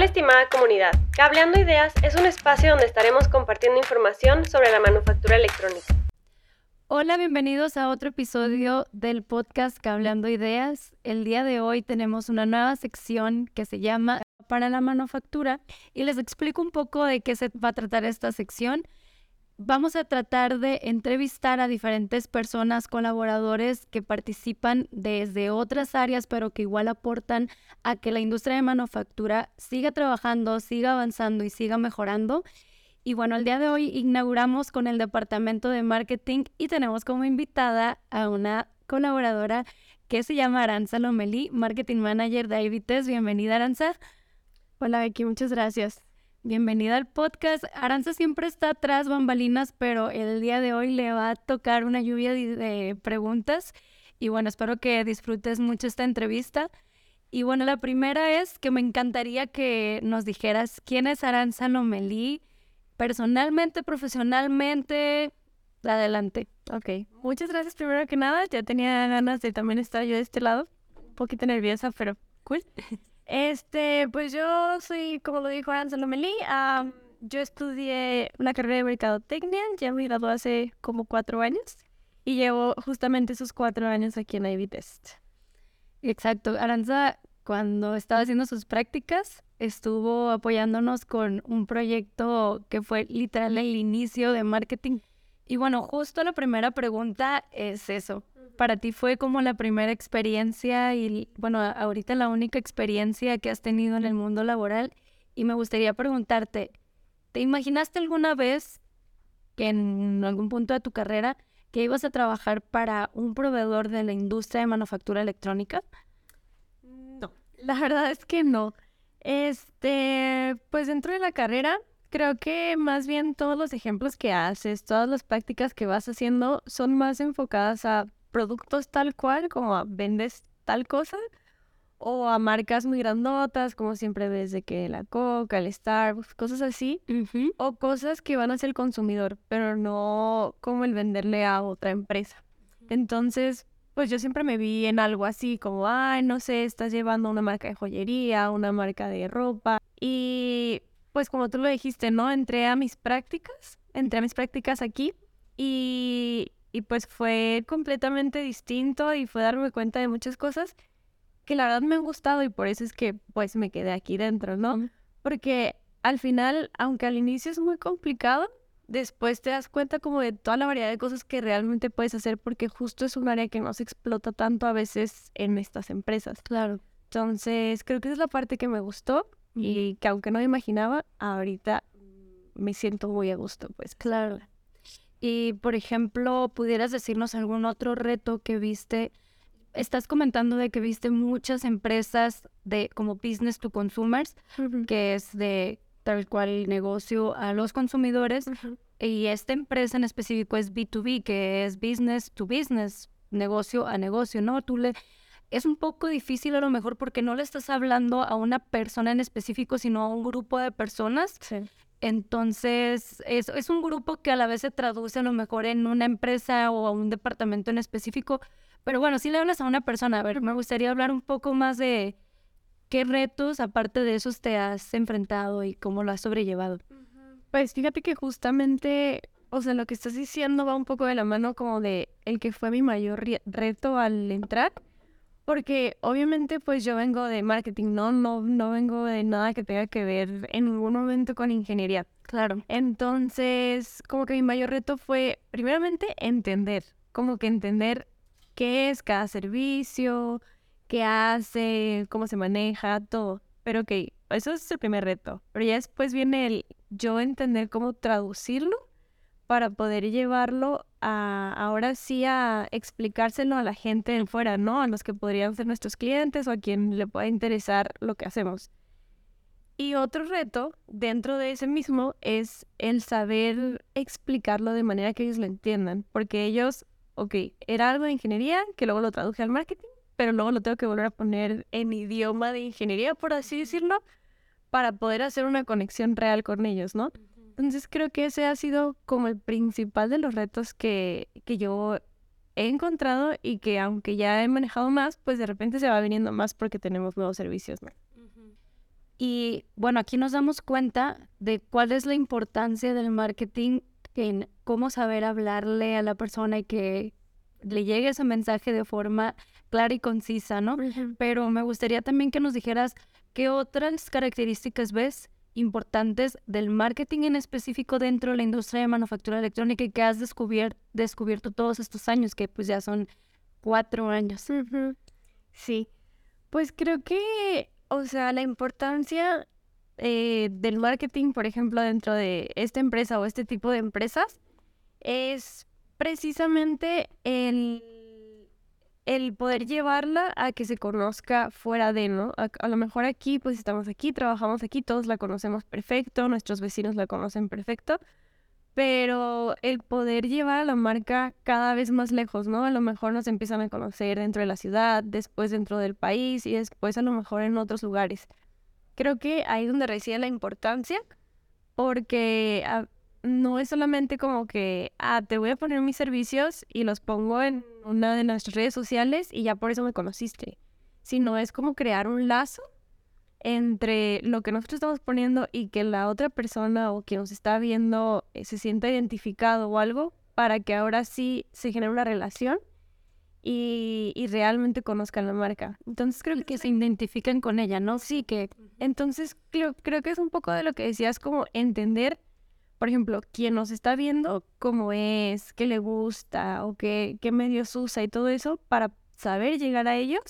Hola estimada comunidad, Cableando Ideas es un espacio donde estaremos compartiendo información sobre la manufactura electrónica. Hola, bienvenidos a otro episodio del podcast Cableando Ideas. El día de hoy tenemos una nueva sección que se llama Para la manufactura y les explico un poco de qué se va a tratar esta sección vamos a tratar de entrevistar a diferentes personas, colaboradores que participan desde otras áreas, pero que igual aportan a que la industria de manufactura siga trabajando, siga avanzando y siga mejorando. Y bueno, el día de hoy inauguramos con el departamento de marketing y tenemos como invitada a una colaboradora que se llama Aranza Lomelí, Marketing Manager de IBTES. Bienvenida, Aranza. Hola, Becky, muchas gracias. Bienvenida al podcast. Aranza siempre está atrás bambalinas, pero el día de hoy le va a tocar una lluvia de, preguntas. Y bueno, espero que disfrutes mucho esta entrevista. Y bueno, la primera es que me encantaría que nos dijeras quién es Aranza Lomelí, personalmente, profesionalmente. Adelante. Ok, muchas gracias primero que nada. Ya tenía ganas de también estar yo de este lado. Un poquito nerviosa, pero cool. Este, pues yo soy, como lo dijo Ansel Lomelí, yo estudié una carrera de mercadotecnia, ya me gradué hace como cuatro años y llevo justamente esos cuatro años aquí en Ivy Test. Exacto, Aranza cuando estaba haciendo sus prácticas estuvo apoyándonos con un proyecto que fue literal el inicio de marketing. Y bueno, justo la primera pregunta es eso para ti fue como la primera experiencia y, bueno, ahorita la única experiencia que has tenido en el mundo laboral? Y me gustaría preguntarte, ¿te imaginaste alguna vez que en algún punto de tu carrera que ibas a trabajar para un proveedor de la industria de manufactura electrónica? No, la verdad es que no. Este, pues dentro de la carrera, creo que más bien todos los ejemplos que haces, todas las prácticas que vas haciendo son más enfocadas a productos tal cual, como vendes tal cosa, o a marcas muy grandotas, como siempre ves de que la Coca, el Starbucks, cosas así, o cosas que van hacia el consumidor, pero no como el venderle a otra empresa. Entonces, pues yo siempre me vi en algo así, como, ay, no sé, estás llevando una marca de joyería, una marca de ropa, y pues como tú lo dijiste, ¿no? Entré a mis prácticas, entré a mis prácticas aquí, y y pues fue completamente distinto y fue darme cuenta de muchas cosas que la verdad me han gustado y por eso es que pues me quedé aquí dentro, ¿no? Porque al final, aunque al inicio es muy complicado, después te das cuenta como de toda la variedad de cosas que realmente puedes hacer porque justo es un área que no se explota tanto a veces en estas empresas. Claro. Entonces, creo que esa es la parte que me gustó y que aunque no me imaginaba, ahorita me siento muy a gusto, pues. Claro. Y, por ejemplo, ¿pudieras decirnos algún otro reto que viste? Estás comentando de que viste muchas empresas de como business to consumers, que es de tal cual negocio a los consumidores. Y esta empresa en específico es B2B, que es business to business, negocio a negocio, ¿no? Tú le es un poco difícil a lo mejor porque no le estás hablando a una persona en específico, sino a un grupo de personas. Sí. Entonces, es, es un grupo que a la vez se traduce a lo mejor en una empresa o a un departamento en específico. Pero bueno, si le hablas a una persona, a ver, me gustaría hablar un poco más de qué retos, aparte de esos, te has enfrentado y cómo lo has sobrellevado. Pues fíjate que justamente, o sea, lo que estás diciendo va un poco de la mano como de el que fue mi mayor reto al entrar porque obviamente pues yo vengo de marketing, no, no, no vengo de nada que tenga que ver en ningún momento con ingeniería. Claro. Entonces, como que mi mayor reto fue, primeramente, entender, como que entender qué es cada servicio, qué hace, cómo se maneja, todo. Pero ok, eso es el primer reto. Pero ya después viene el yo entender cómo traducirlo para poder llevarlo a, ahora sí a explicárselo a la gente en fuera, ¿no? A los que podrían ser nuestros clientes o a quien le pueda interesar lo que hacemos. Y otro reto dentro de ese mismo es el saber explicarlo de manera que ellos lo entiendan, porque ellos, ok, era algo de ingeniería que luego lo traduje al marketing, pero luego lo tengo que volver a poner en idioma de ingeniería, por así decirlo, para poder hacer una conexión real con ellos, ¿no? Entonces creo que ese ha sido como el principal de los retos que, que yo he encontrado y que aunque ya he manejado más, pues de repente se va viniendo más porque tenemos nuevos servicios. Y bueno, aquí nos damos cuenta de cuál es la importancia del marketing en cómo saber hablarle a la persona y que le llegue ese mensaje de forma clara y concisa, ¿no? Pero me gustaría también que nos dijeras qué otras características ves importantes del marketing en específico dentro de la industria de manufactura electrónica y que has descubierto, todos estos años, que pues ya son cuatro años. Sí, pues creo que, o sea, la importancia eh, del marketing, por ejemplo, dentro de esta empresa o este tipo de empresas, es precisamente el, el poder llevarla a que se conozca fuera de, ¿no? A, lo mejor aquí, pues estamos aquí, trabajamos aquí, todos la conocemos perfecto, nuestros vecinos la conocen perfecto, pero el poder llevar a la marca cada vez más lejos, ¿no? A lo mejor nos empiezan a conocer dentro de la ciudad, después dentro del país y después a lo mejor en otros lugares. Creo que ahí es donde reside la importancia, porque ah, no es solamente como que, ah, te voy a poner mis servicios y los pongo en una de nuestras redes sociales y ya por eso me conociste, sino es como crear un lazo entre lo que nosotros estamos poniendo y que la otra persona o quien nos está viendo eh, se sienta identificado o algo para que ahora sí se genere una relación y, y, realmente conozcan la marca. Entonces creo que, se identifiquen con ella, ¿no? Sí, que entonces creo, creo que es un poco de lo que decías, como entender por ejemplo, quien nos está viendo, cómo es, qué le gusta o qué, qué medios usa y todo eso para saber llegar a ellos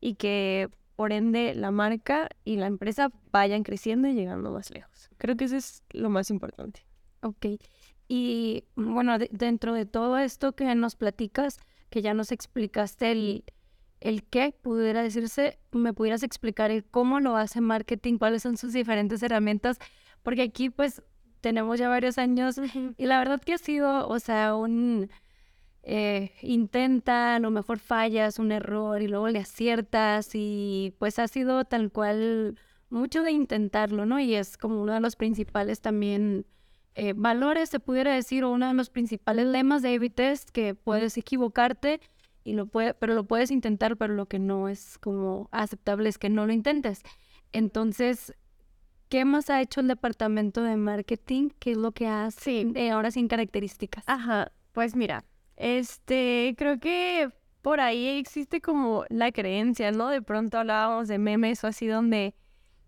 y que por ende la marca y la empresa vayan creciendo y llegando más lejos. Creo que eso es lo más importante. Ok. Y bueno, dentro de todo esto que nos platicas, que ya nos explicaste el, el qué, pudiera decirse, me pudieras explicar el cómo lo hace marketing, cuáles son sus diferentes herramientas, porque aquí pues tenemos ya varios años y la verdad que ha sido, o sea, un eh, intentan o mejor fallas, un error y luego le aciertas y pues ha sido tal cual mucho de intentarlo, ¿no? Y es como uno de los principales también eh, valores, se pudiera decir, o uno de los principales lemas de a test, que puedes equivocarte, y lo puede, pero lo puedes intentar, pero lo que no es como aceptable es que no lo intentes. Entonces, ¿Qué más ha hecho el departamento de marketing? ¿Qué es lo que hace eh, ahora sin características? Ajá, pues mira, este, creo que por ahí existe como la creencia, ¿no? De pronto hablábamos de memes o así donde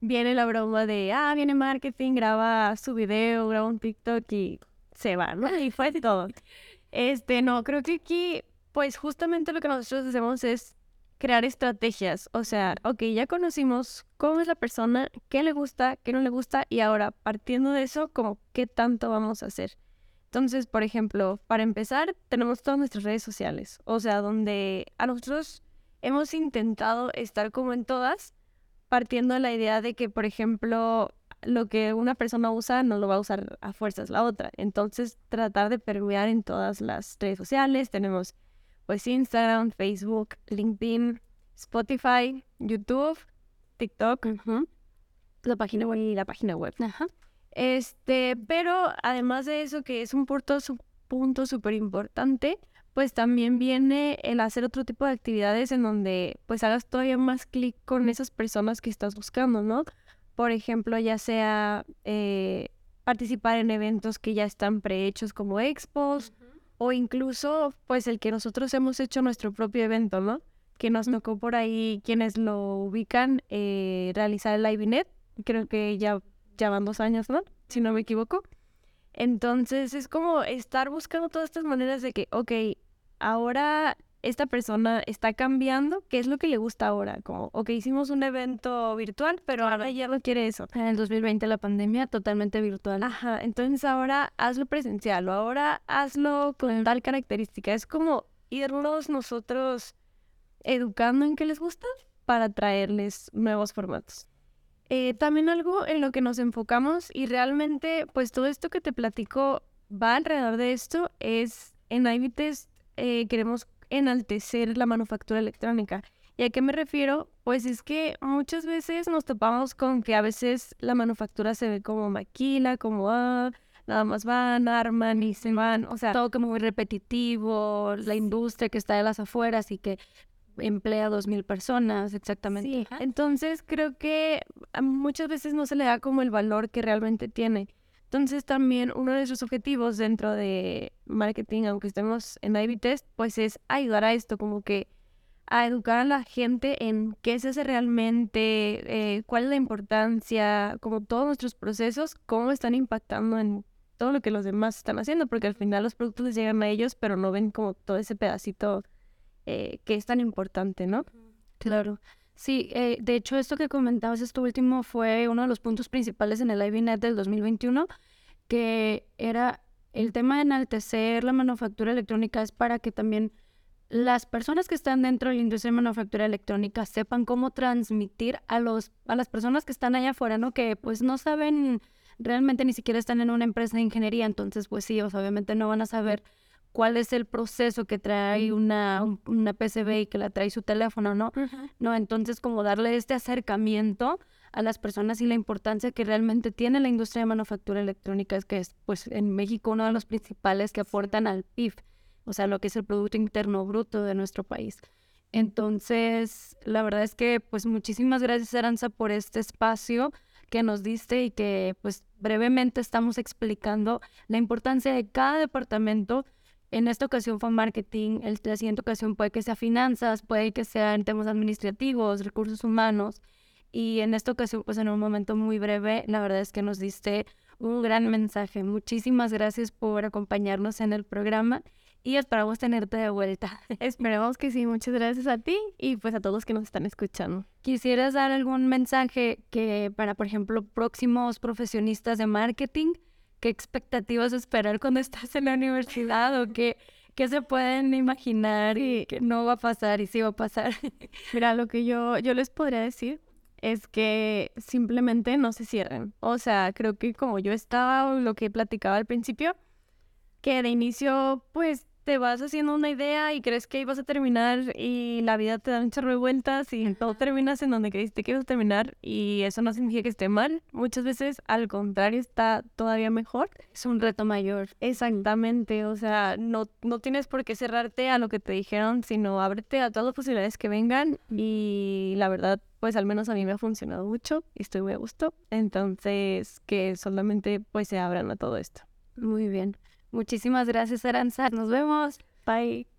viene la broma de, ah, viene marketing, graba su video, graba un TikTok y se va, ¿no? Y fue todo. Este, no, creo que aquí, pues justamente lo que nosotros hacemos es crear estrategias. O sea, ok, ya conocimos cómo es la persona, qué le gusta, qué no le gusta, y ahora partiendo de eso, como qué tanto vamos a hacer. Entonces, por ejemplo, para empezar, tenemos todas nuestras redes sociales, o sea, donde a nosotros hemos intentado estar como en todas, partiendo de la idea de que, por ejemplo, lo que una persona usa no lo va a usar a fuerzas la otra. Entonces, tratar de permear en todas las redes sociales. Tenemos pues Instagram, Facebook, LinkedIn, Spotify, YouTube, TikTok, la página web y la página web. Este, pero además de eso, que es un punto, punto súper importante, pues también viene el hacer otro tipo de actividades en donde pues hagas todavía más clic con esas personas que estás buscando, ¿no? Por ejemplo, ya sea eh, participar en eventos que ya están prehechos como expos, o incluso pues el que nosotros hemos hecho nuestro propio evento, ¿no? Que nos tocó por ahí quienes lo ubican eh, realizar el LiveNet, creo que ya, ya van dos años, ¿no? Si no me equivoco. Entonces es como estar buscando todas estas maneras de que, ok, ahora esta persona está cambiando, ¿qué es lo que le gusta ahora? Como, ok, hicimos un evento virtual, pero ahora ya no quiere eso. En el 2020 la pandemia totalmente virtual. Ajá, entonces ahora hazlo presencial o ahora hazlo con tal característica. Es como irnos nosotros educando en qué les gusta para traerles nuevos formatos. Eh, también algo en lo que nos enfocamos y realmente pues todo esto que te platico va alrededor de esto es en Ivy eh, queremos enaltecer la manufactura electrónica. ¿Y a qué me refiero? Pues es que muchas veces nos topamos con que a veces la manufactura se ve como maquila, como ah, nada más van, arman y se van, o sea, todo como muy repetitivo, la industria que está de las afueras y que emplea a dos mil personas, exactamente. Sí, entonces creo que muchas veces no se le da como el valor que realmente tiene. Entonces también uno de sus objetivos dentro de marketing, aunque estemos en IB Test, pues es ayudar a esto, como que a educar a la gente en qué se hace realmente, eh, cuál es la importancia, como todos nuestros procesos, cómo están impactando en todo lo que los demás están haciendo, porque al final los productos les llegan a ellos, pero no ven como todo ese pedacito eh, que es tan importante, ¿no? Claro. Sí, eh, de hecho, esto que comentabas, esto último, fue uno de los puntos principales en el IBNet del 2021, que era el tema de enaltecer la manufactura electrónica es para que también las personas que están dentro de la industria de manufactura electrónica sepan cómo transmitir a los a las personas que están allá afuera, ¿no? Que pues no saben realmente ni siquiera están en una empresa de ingeniería, entonces pues sí, obviamente no van a saber cuál es el proceso que trae una, una PCB y que la trae su teléfono, ¿no? No, entonces como darle este acercamiento a las personas y la importancia que realmente tiene la industria de manufactura electrónica es que es pues en México uno de los principales que aportan al PIB, o sea, lo que es el Producto Interno Bruto de nuestro país. Entonces, la verdad es que pues muchísimas gracias Aranza por este espacio que nos diste y que pues brevemente estamos explicando la importancia de cada departamento en esta ocasión fue marketing, en la siguiente ocasión puede que sea finanzas, puede que sea en temas administrativos, recursos humanos. Y en esta ocasión, pues en un momento muy breve, la verdad es que nos diste un gran mensaje. Muchísimas gracias por acompañarnos en el programa y esperamos tenerte de vuelta. Esperemos que sí. Muchas gracias a ti y pues a todos que nos están escuchando. ¿Quisieras dar algún mensaje que para, por ejemplo, próximos profesionistas de marketing? Qué expectativas esperar cuando estás en la universidad o qué, qué se pueden imaginar y que no va a pasar y sí va a pasar. Mira, lo que yo, yo les podría decir es que simplemente no se cierren. O sea, creo que como yo estaba, lo que platicaba al principio, que de inicio, pues te vas haciendo una idea y crees que vas a terminar y la vida te da muchas revueltas y todo terminas en donde creíste que ibas a terminar y eso no significa que esté mal. Muchas veces al contrario está todavía mejor. Es un reto mayor. Exactamente, o sea, no, no tienes por qué cerrarte a lo que te dijeron, sino ábrete a todas las posibilidades que vengan y la verdad pues al menos a mí me ha funcionado mucho y estoy muy a gusto. Entonces, que solamente pues se abran a todo esto. Muy bien. Muchísimas gracias, Aranza. Nos vemos. Bye.